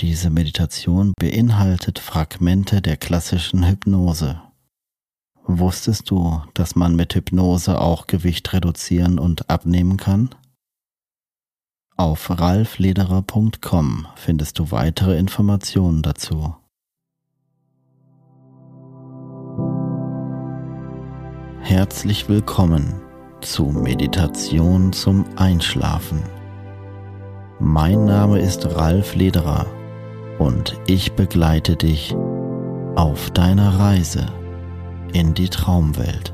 Diese Meditation beinhaltet Fragmente der klassischen Hypnose. Wusstest du, dass man mit Hypnose auch Gewicht reduzieren und abnehmen kann? Auf ralflederer.com findest du weitere Informationen dazu. Herzlich willkommen zu Meditation zum Einschlafen. Mein Name ist Ralf Lederer und ich begleite dich auf deiner Reise in die Traumwelt.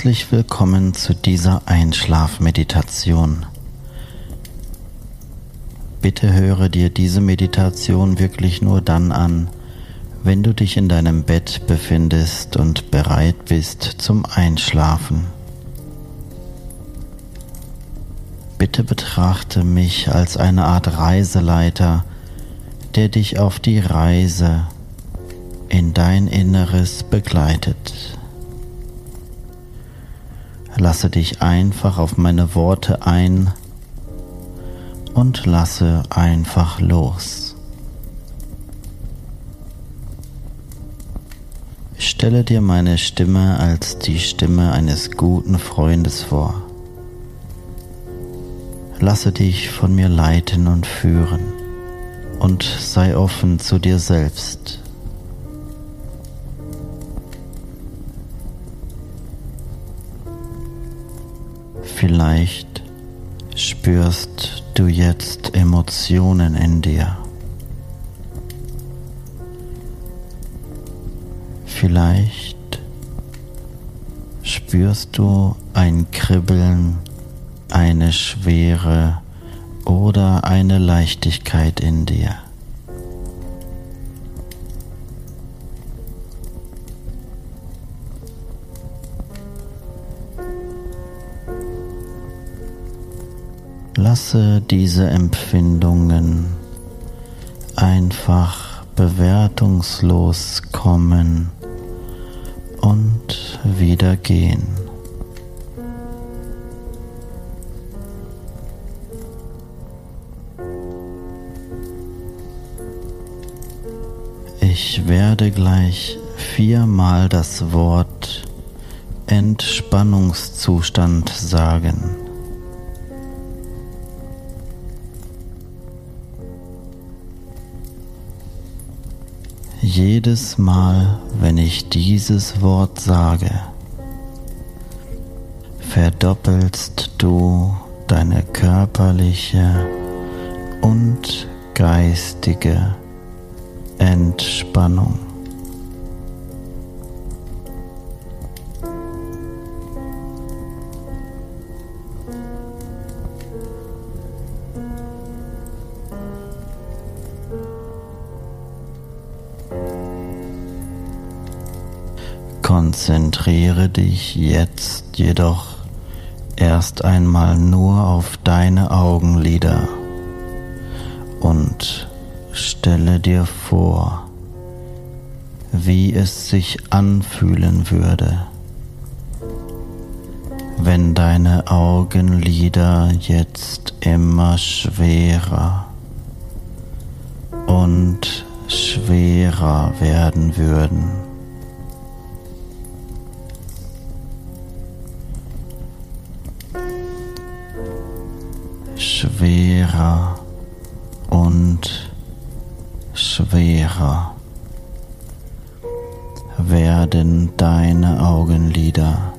Herzlich willkommen zu dieser Einschlafmeditation. Bitte höre dir diese Meditation wirklich nur dann an, wenn du dich in deinem Bett befindest und bereit bist zum Einschlafen. Bitte betrachte mich als eine Art Reiseleiter, der dich auf die Reise in dein Inneres begleitet. Lasse dich einfach auf meine Worte ein und lasse einfach los. Stelle dir meine Stimme als die Stimme eines guten Freundes vor. Lasse dich von mir leiten und führen und sei offen zu dir selbst. Vielleicht spürst du jetzt Emotionen in dir. Vielleicht spürst du ein Kribbeln, eine Schwere oder eine Leichtigkeit in dir. Lasse diese Empfindungen einfach bewertungslos kommen und wieder gehen. Ich werde gleich viermal das Wort Entspannungszustand sagen. Jedes Mal, wenn ich dieses Wort sage, verdoppelst du deine körperliche und geistige Entspannung. Konzentriere dich jetzt jedoch erst einmal nur auf deine Augenlider und stelle dir vor, wie es sich anfühlen würde, wenn deine Augenlider jetzt immer schwerer und schwerer werden würden. Schwerer und schwerer werden deine Augenlider.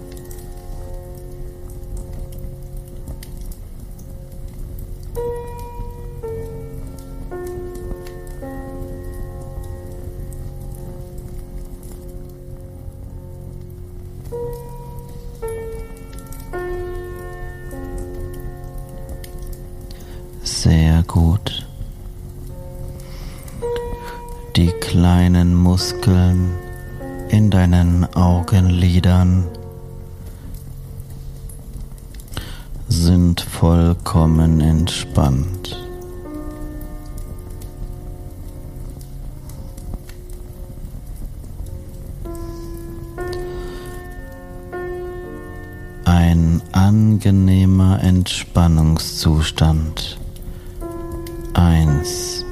Ein angenehmer Entspannungszustand. 1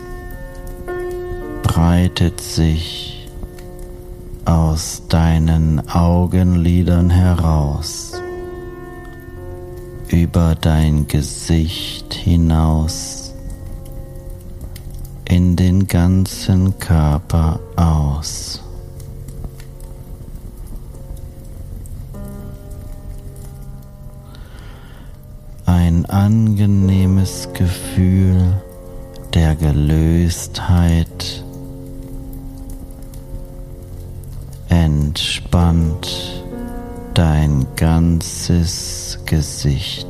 breitet sich aus deinen Augenlidern heraus über dein Gesicht hinaus in den ganzen Körper aus. Angenehmes Gefühl der Gelöstheit entspannt dein ganzes Gesicht.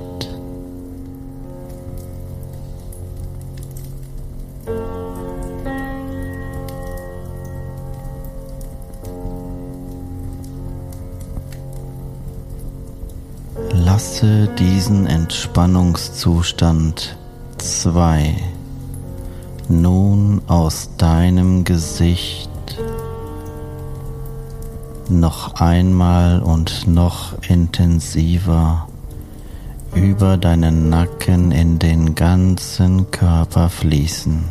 Diesen Entspannungszustand zwei nun aus deinem Gesicht noch einmal und noch intensiver über deinen Nacken in den ganzen Körper fließen.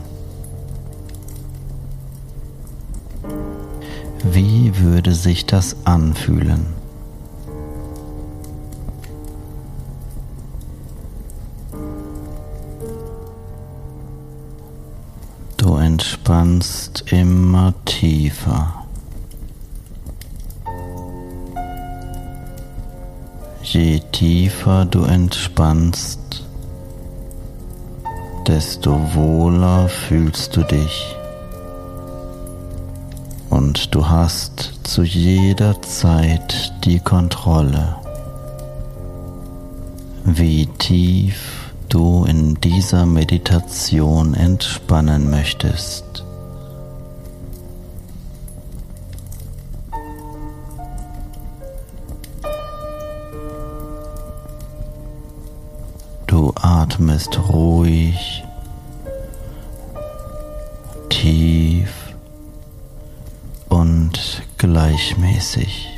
Wie würde sich das anfühlen? Entspannst immer tiefer. Je tiefer du entspannst, desto wohler fühlst du dich. Und du hast zu jeder Zeit die Kontrolle, wie tief du in dieser Meditation entspannen möchtest. Atmest ruhig, tief und gleichmäßig.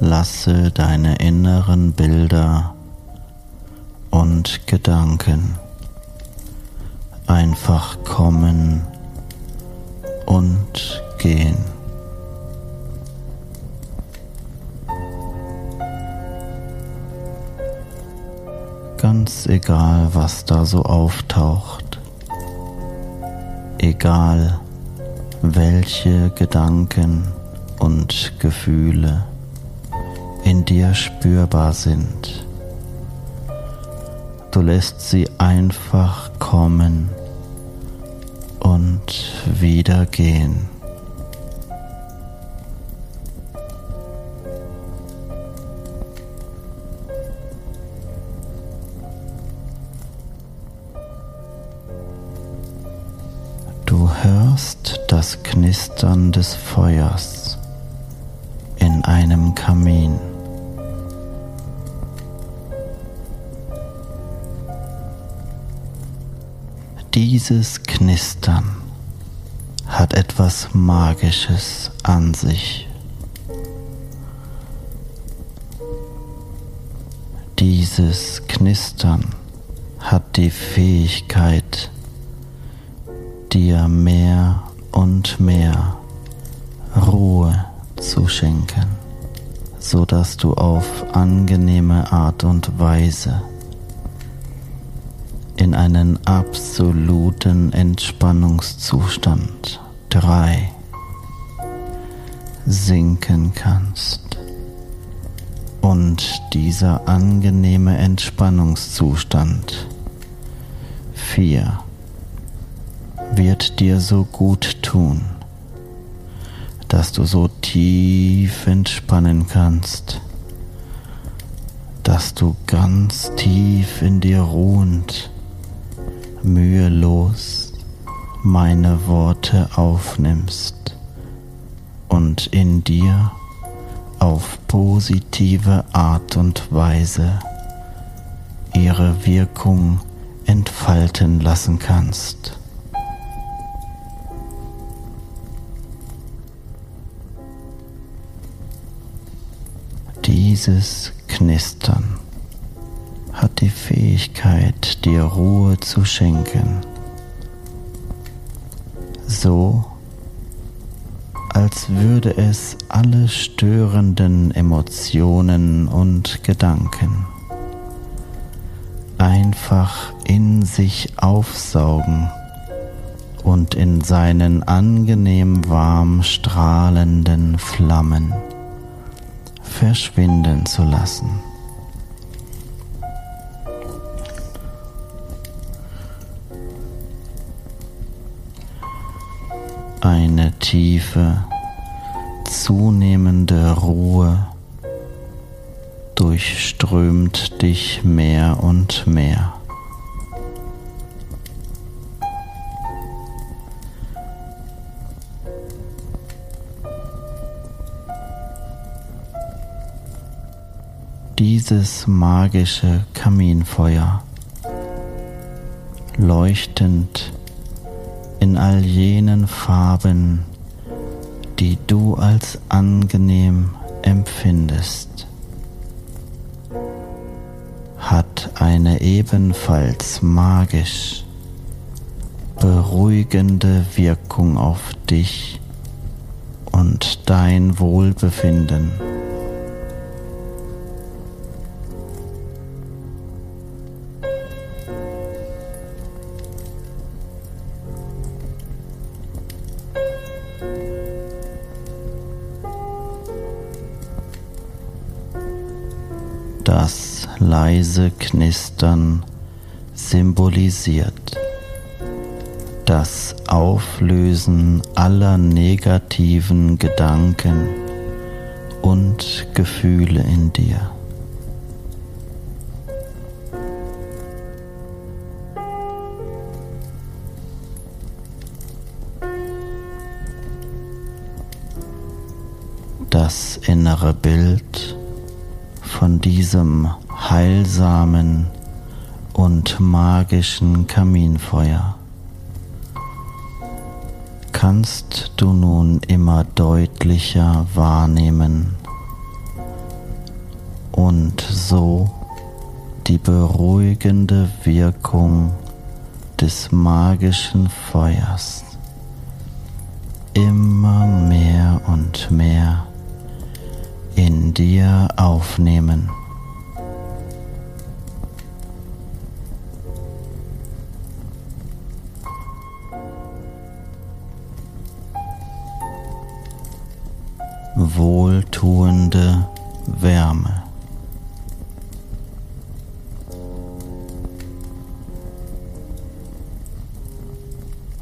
Lasse deine inneren Bilder und Gedanken einfach kommen und gehen. Ganz egal, was da so auftaucht, egal welche Gedanken und Gefühle in dir spürbar sind. Du lässt sie einfach kommen und wieder gehen. Knistern des Feuers in einem Kamin. Dieses Knistern hat etwas Magisches an sich. Dieses Knistern hat die Fähigkeit, dir mehr und mehr Ruhe zu schenken, so dass du auf angenehme Art und Weise in einen absoluten Entspannungszustand 3 sinken kannst. Und dieser angenehme Entspannungszustand 4 wird dir so gut tun, dass du so tief entspannen kannst, dass du ganz tief in dir ruhend, mühelos meine Worte aufnimmst und in dir auf positive Art und Weise ihre Wirkung entfalten lassen kannst. Dieses Knistern hat die Fähigkeit, dir Ruhe zu schenken, so als würde es alle störenden Emotionen und Gedanken einfach in sich aufsaugen und in seinen angenehm warm strahlenden Flammen verschwinden zu lassen. Eine tiefe, zunehmende Ruhe durchströmt dich mehr und mehr. Dieses magische Kaminfeuer, leuchtend in all jenen Farben, die du als angenehm empfindest, hat eine ebenfalls magisch beruhigende Wirkung auf dich und dein Wohlbefinden. Leise Knistern symbolisiert das Auflösen aller negativen Gedanken und Gefühle in dir. Das innere Bild von diesem heilsamen und magischen Kaminfeuer kannst du nun immer deutlicher wahrnehmen und so die beruhigende Wirkung des magischen Feuers immer mehr und mehr in dir aufnehmen. Wohltuende Wärme.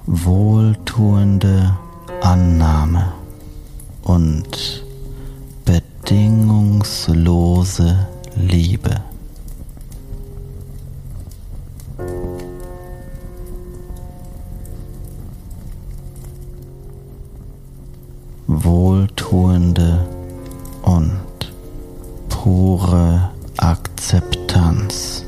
Wohltuende Annahme und bedingungslose Liebe. Wohltuende und pure Akzeptanz.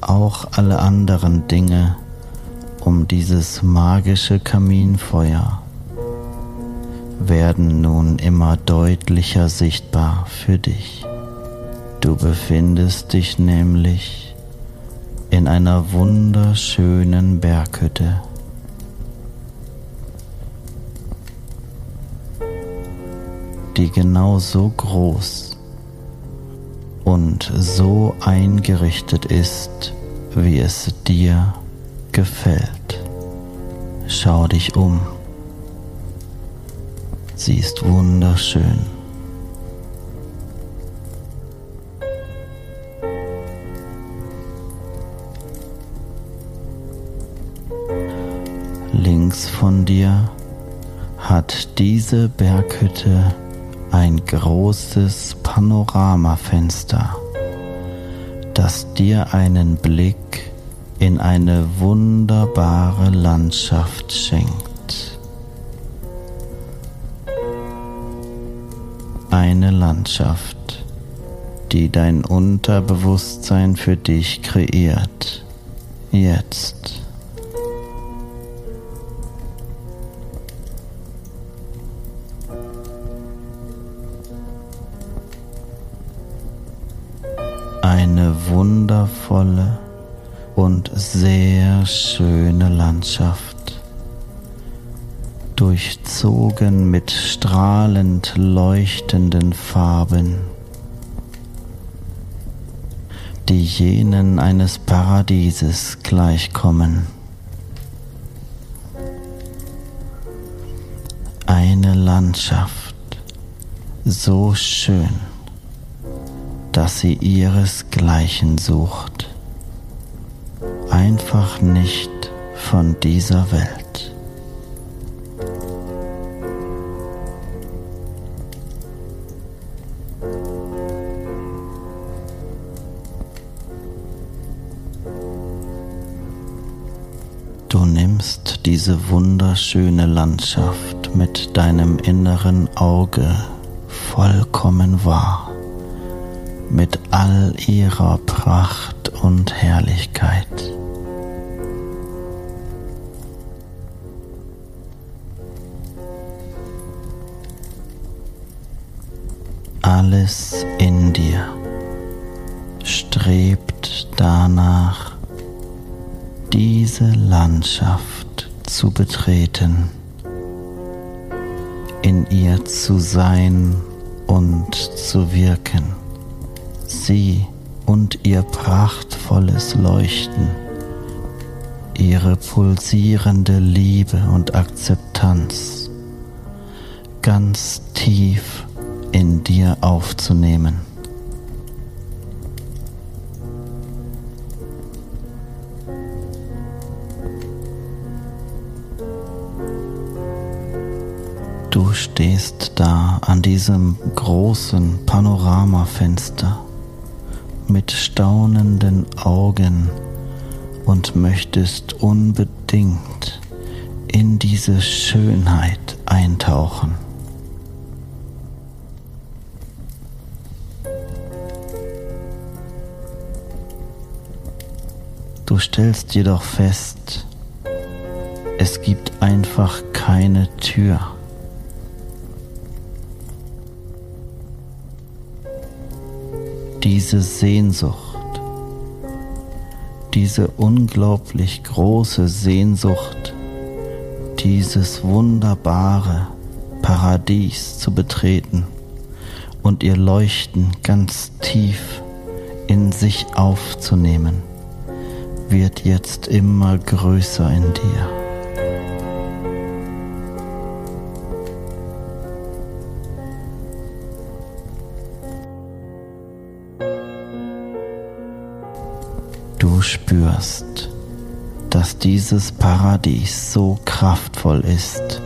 Auch alle anderen Dinge um dieses magische Kaminfeuer werden nun immer deutlicher sichtbar für dich. Du befindest dich nämlich in einer wunderschönen Berghütte. die genau so groß und so eingerichtet ist, wie es dir gefällt. Schau dich um. Sie ist wunderschön. Links von dir hat diese Berghütte ein großes Panoramafenster, das dir einen Blick in eine wunderbare Landschaft schenkt. Eine Landschaft, die dein Unterbewusstsein für dich kreiert. Jetzt. Eine wundervolle und sehr schöne Landschaft durchzogen mit strahlend leuchtenden Farben, die jenen eines Paradieses gleichkommen. Eine Landschaft so schön, dass sie ihresgleichen sucht, einfach nicht von dieser Welt. Nimmst diese wunderschöne Landschaft mit deinem inneren Auge vollkommen wahr, mit all ihrer Pracht und Herrlichkeit. Alles in dir strebt danach, diese Landschaft zu betreten, in ihr zu sein und zu wirken, sie und ihr prachtvolles Leuchten, ihre pulsierende Liebe und Akzeptanz ganz tief in dir aufzunehmen. Stehst da an diesem großen Panoramafenster mit staunenden Augen und möchtest unbedingt in diese Schönheit eintauchen. Du stellst jedoch fest, es gibt einfach keine Tür. Diese Sehnsucht, diese unglaublich große Sehnsucht, dieses wunderbare Paradies zu betreten und ihr Leuchten ganz tief in sich aufzunehmen, wird jetzt immer größer in dir. Spürst, dass dieses Paradies so kraftvoll ist,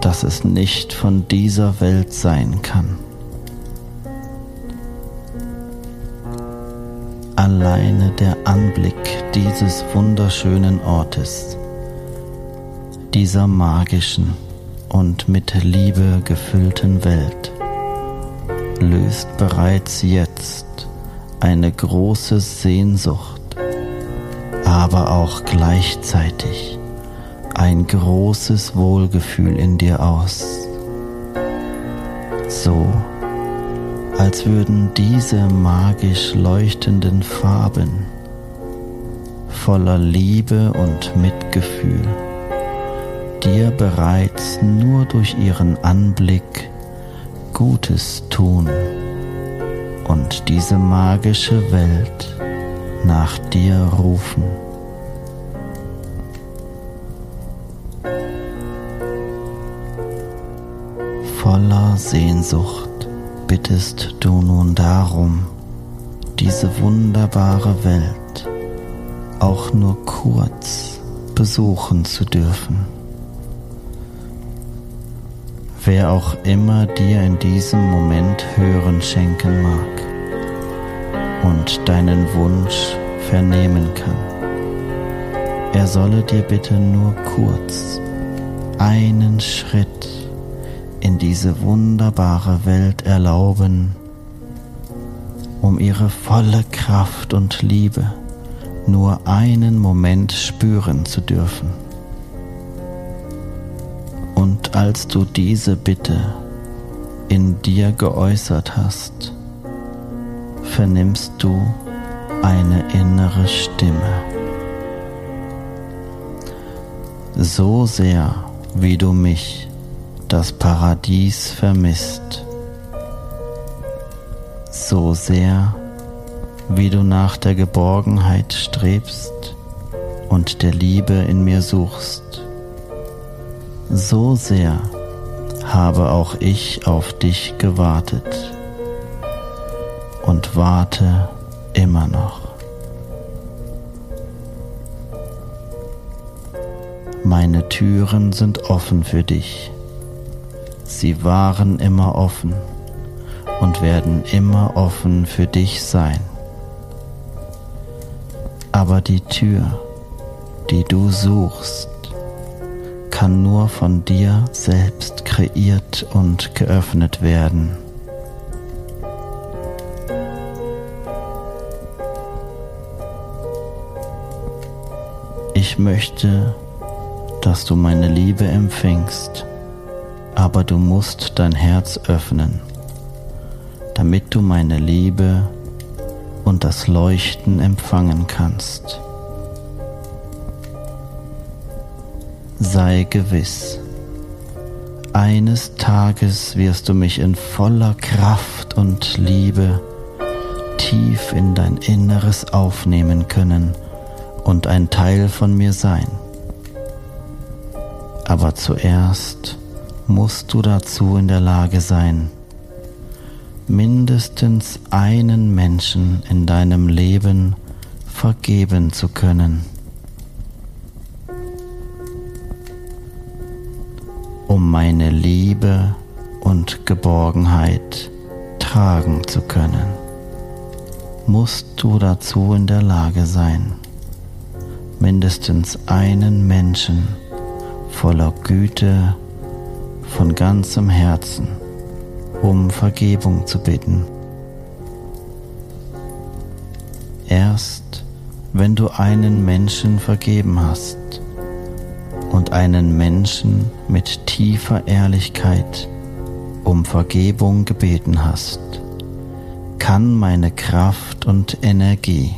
dass es nicht von dieser Welt sein kann. Alleine der Anblick dieses wunderschönen Ortes, dieser magischen und mit Liebe gefüllten Welt, löst bereits jetzt eine große Sehnsucht, aber auch gleichzeitig ein großes Wohlgefühl in dir aus. So, als würden diese magisch leuchtenden Farben voller Liebe und Mitgefühl dir bereits nur durch ihren Anblick Gutes tun und diese magische Welt nach dir rufen. Voller Sehnsucht bittest du nun darum, diese wunderbare Welt auch nur kurz besuchen zu dürfen. Wer auch immer dir in diesem Moment Hören schenken mag und deinen Wunsch vernehmen kann, er solle dir bitte nur kurz einen Schritt in diese wunderbare Welt erlauben, um ihre volle Kraft und Liebe nur einen Moment spüren zu dürfen. Und als du diese Bitte in dir geäußert hast, vernimmst du eine innere Stimme. So sehr, wie du mich das Paradies vermisst, so sehr wie du nach der Geborgenheit strebst und der Liebe in mir suchst, so sehr habe auch ich auf dich gewartet und warte immer noch. Meine Türen sind offen für dich. Sie waren immer offen und werden immer offen für dich sein. Aber die Tür, die du suchst, kann nur von dir selbst kreiert und geöffnet werden. Ich möchte, dass du meine Liebe empfängst aber du musst dein Herz öffnen, damit du meine Liebe und das Leuchten empfangen kannst. Sei gewiss, eines Tages wirst du mich in voller Kraft und Liebe tief in dein Inneres aufnehmen können und ein Teil von mir sein. Aber zuerst musst du dazu in der Lage sein, mindestens einen Menschen in deinem Leben vergeben zu können. Um meine Liebe und Geborgenheit tragen zu können, musst du dazu in der Lage sein, mindestens einen Menschen voller Güte von ganzem Herzen um Vergebung zu bitten. Erst wenn du einen Menschen vergeben hast und einen Menschen mit tiefer Ehrlichkeit um Vergebung gebeten hast, kann meine Kraft und Energie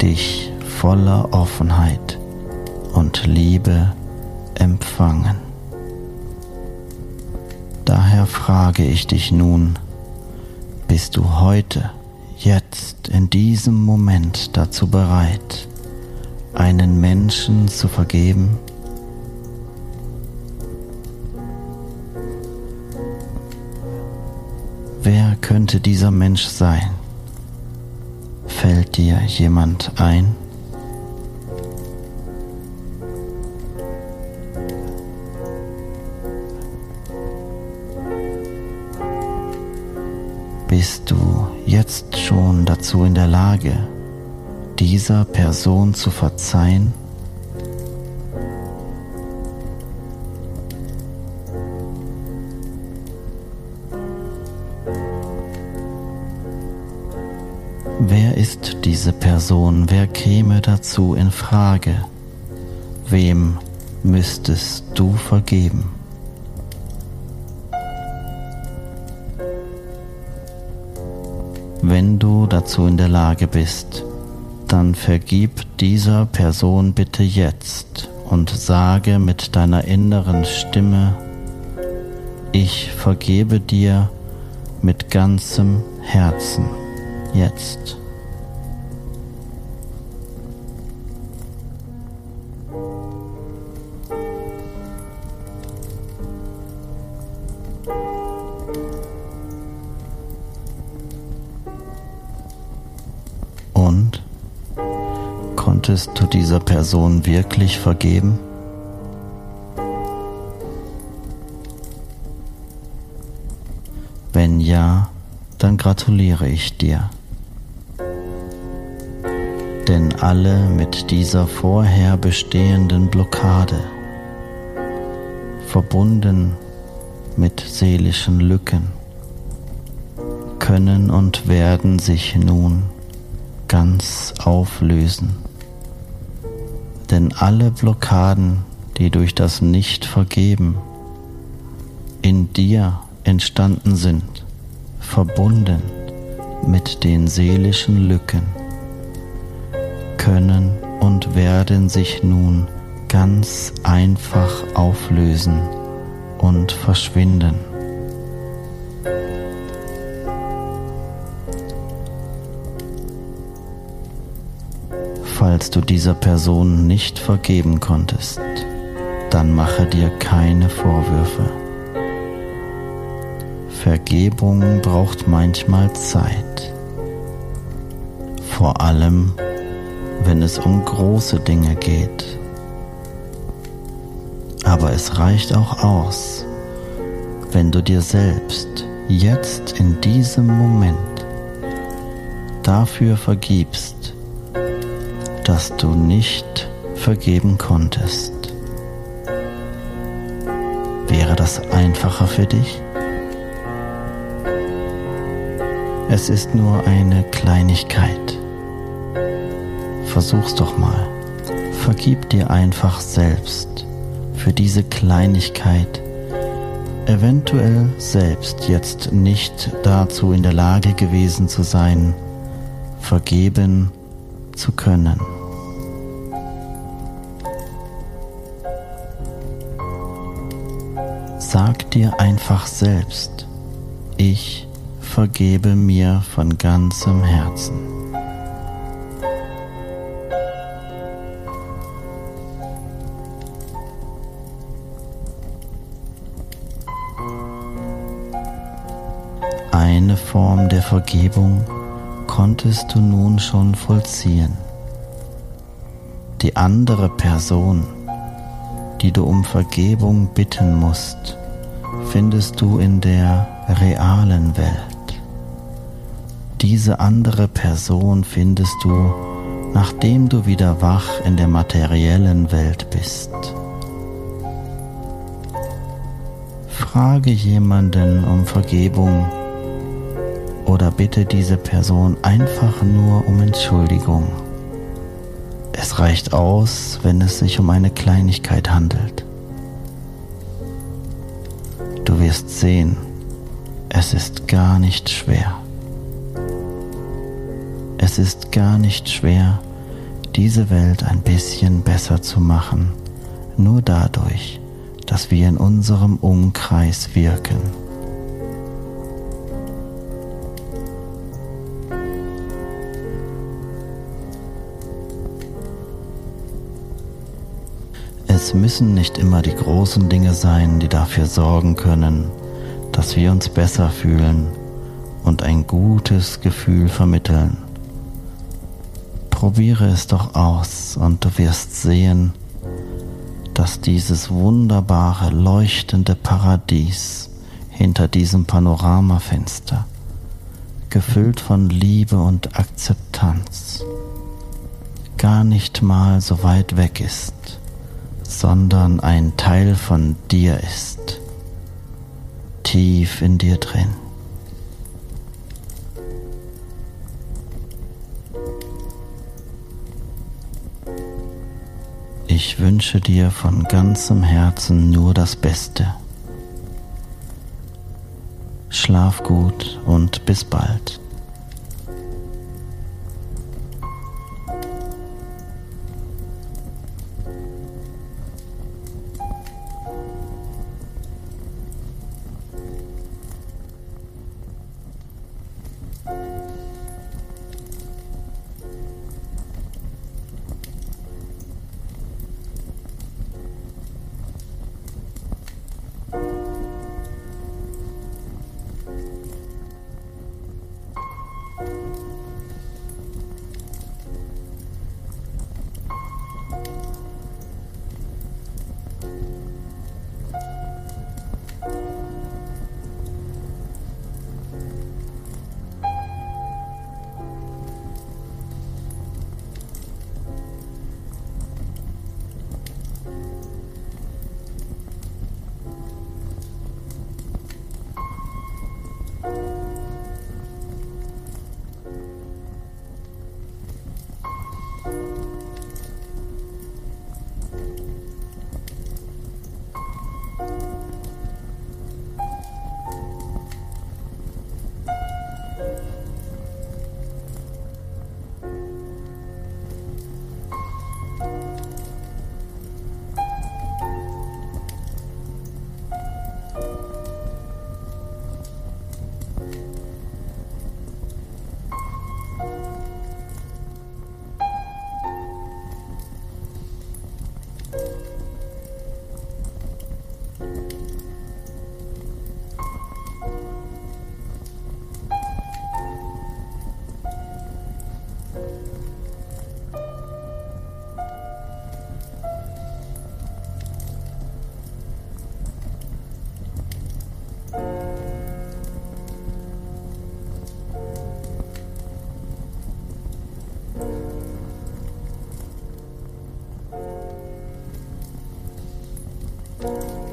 dich voller Offenheit und Liebe empfangen. Daher frage ich dich nun, bist du heute, jetzt, in diesem Moment dazu bereit, einen Menschen zu vergeben? Wer könnte dieser Mensch sein? Fällt dir jemand ein? Bist du jetzt schon dazu in der Lage, dieser Person zu verzeihen? Ist diese Person? Wer käme dazu in Frage? Wem müsstest du vergeben? Wenn du dazu in der Lage bist, dann vergib dieser Person bitte jetzt und sage mit deiner inneren Stimme, ich vergebe dir mit ganzem Herzen jetzt. Konntest du dieser Person wirklich vergeben? Wenn ja, dann gratuliere ich dir denn alle mit dieser vorher bestehenden Blockade, verbunden mit seelischen Lücken, können und werden sich nun ganz auflösen. Denn alle Blockaden, die durch das Nicht-Vergeben in dir entstanden sind, verbunden mit den seelischen Lücken, können und werden sich nun ganz einfach auflösen und verschwinden. Falls du dieser Person nicht vergeben konntest, dann mache dir keine Vorwürfe. Vergebung braucht manchmal Zeit. Vor allem wenn es um große Dinge geht. Aber es reicht auch aus, wenn du dir selbst jetzt in diesem Moment dafür vergibst, dass du nicht vergeben konntest. Wäre das einfacher für dich? Es ist nur eine Kleinigkeit. Versuch's doch mal. Vergib dir einfach selbst für diese Kleinigkeit, eventuell selbst jetzt nicht dazu in der Lage gewesen zu sein, vergeben zu können. Sag dir einfach selbst, ich vergebe mir von ganzem Herzen. Eine Form der Vergebung konntest du nun schon vollziehen. Die andere Person, die du um Vergebung bitten musst, findest du in der realen Welt. Diese andere Person findest du, nachdem du wieder wach in der materiellen Welt bist. Frage jemanden um Vergebung oder bitte diese Person einfach nur um Entschuldigung. Es reicht aus, wenn es sich um eine Kleinigkeit handelt. Du wirst sehen, es ist gar nicht schwer. Es ist gar nicht schwer, diese Welt ein bisschen besser zu machen, nur dadurch, dass wir in unserem Umkreis wirken. Müssen nicht immer die großen Dinge sein, die dafür sorgen können, dass wir uns besser fühlen und ein gutes Gefühl vermitteln. Probiere es doch aus und du wirst sehen, dass dieses wunderbare, leuchtende Paradies hinter diesem Panoramafenster, gefüllt von Liebe und Akzeptanz, gar nicht mal so weit weg ist sondern ein Teil von dir ist, tief in dir drin. Ich wünsche dir von ganzem Herzen nur das Beste. Schlaf gut und bis bald. Bye.